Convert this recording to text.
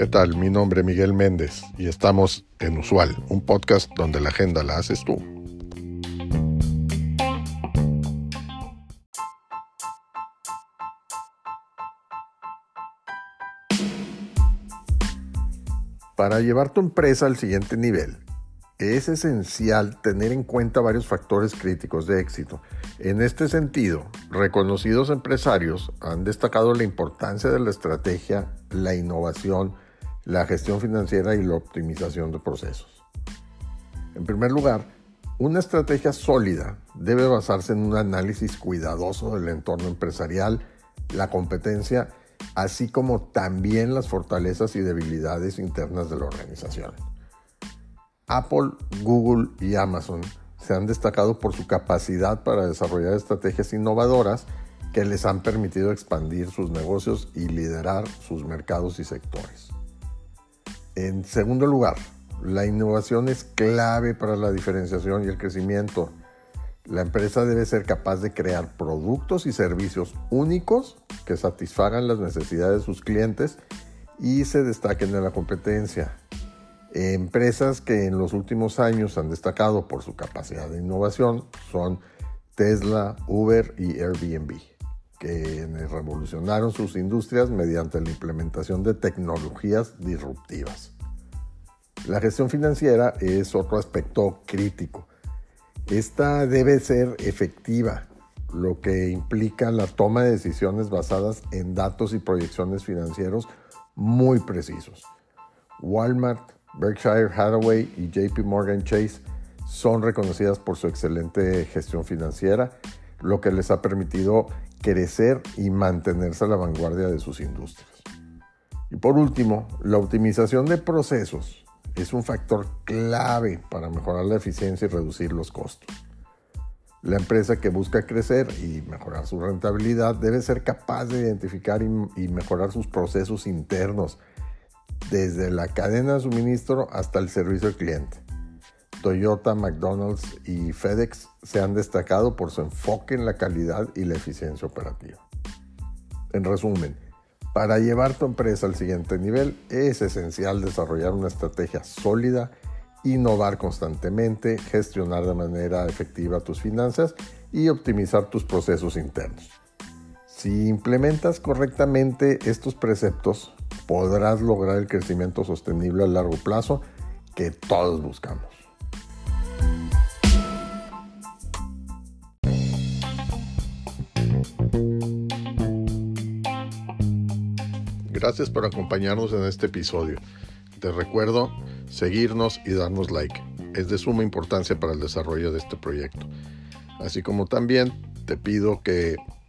¿Qué tal? Mi nombre es Miguel Méndez y estamos en Usual, un podcast donde la agenda la haces tú. Para llevar tu empresa al siguiente nivel, es esencial tener en cuenta varios factores críticos de éxito. En este sentido, reconocidos empresarios han destacado la importancia de la estrategia, la innovación, la gestión financiera y la optimización de procesos. En primer lugar, una estrategia sólida debe basarse en un análisis cuidadoso del entorno empresarial, la competencia así como también las fortalezas y debilidades internas de la organización. Apple, Google y Amazon se han destacado por su capacidad para desarrollar estrategias innovadoras que les han permitido expandir sus negocios y liderar sus mercados y sectores. En segundo lugar, la innovación es clave para la diferenciación y el crecimiento. La empresa debe ser capaz de crear productos y servicios únicos que satisfagan las necesidades de sus clientes y se destaquen en la competencia. Empresas que en los últimos años han destacado por su capacidad de innovación son Tesla, Uber y Airbnb, que revolucionaron sus industrias mediante la implementación de tecnologías disruptivas. La gestión financiera es otro aspecto crítico. Esta debe ser efectiva, lo que implica la toma de decisiones basadas en datos y proyecciones financieros muy precisos. Walmart, Berkshire Hathaway y JP Morgan Chase son reconocidas por su excelente gestión financiera, lo que les ha permitido crecer y mantenerse a la vanguardia de sus industrias. Y por último, la optimización de procesos es un factor clave para mejorar la eficiencia y reducir los costos. La empresa que busca crecer y mejorar su rentabilidad debe ser capaz de identificar y, mejorar sus procesos internos, desde la cadena de suministro hasta el servicio al cliente. Toyota, McDonald's y FedEx se han destacado por su enfoque en la calidad y la eficiencia operativa. En resumen, para llevar tu empresa al siguiente nivel es esencial desarrollar una estrategia sólida, innovar constantemente, gestionar de manera efectiva tus finanzas y optimizar tus procesos internos. Si implementas correctamente estos preceptos, podrás lograr el crecimiento sostenible a largo plazo que todos buscamos. Gracias por acompañarnos en este episodio. Te recuerdo seguirnos y darnos like. Es de suma importancia para el desarrollo de este proyecto. Así como también te pido que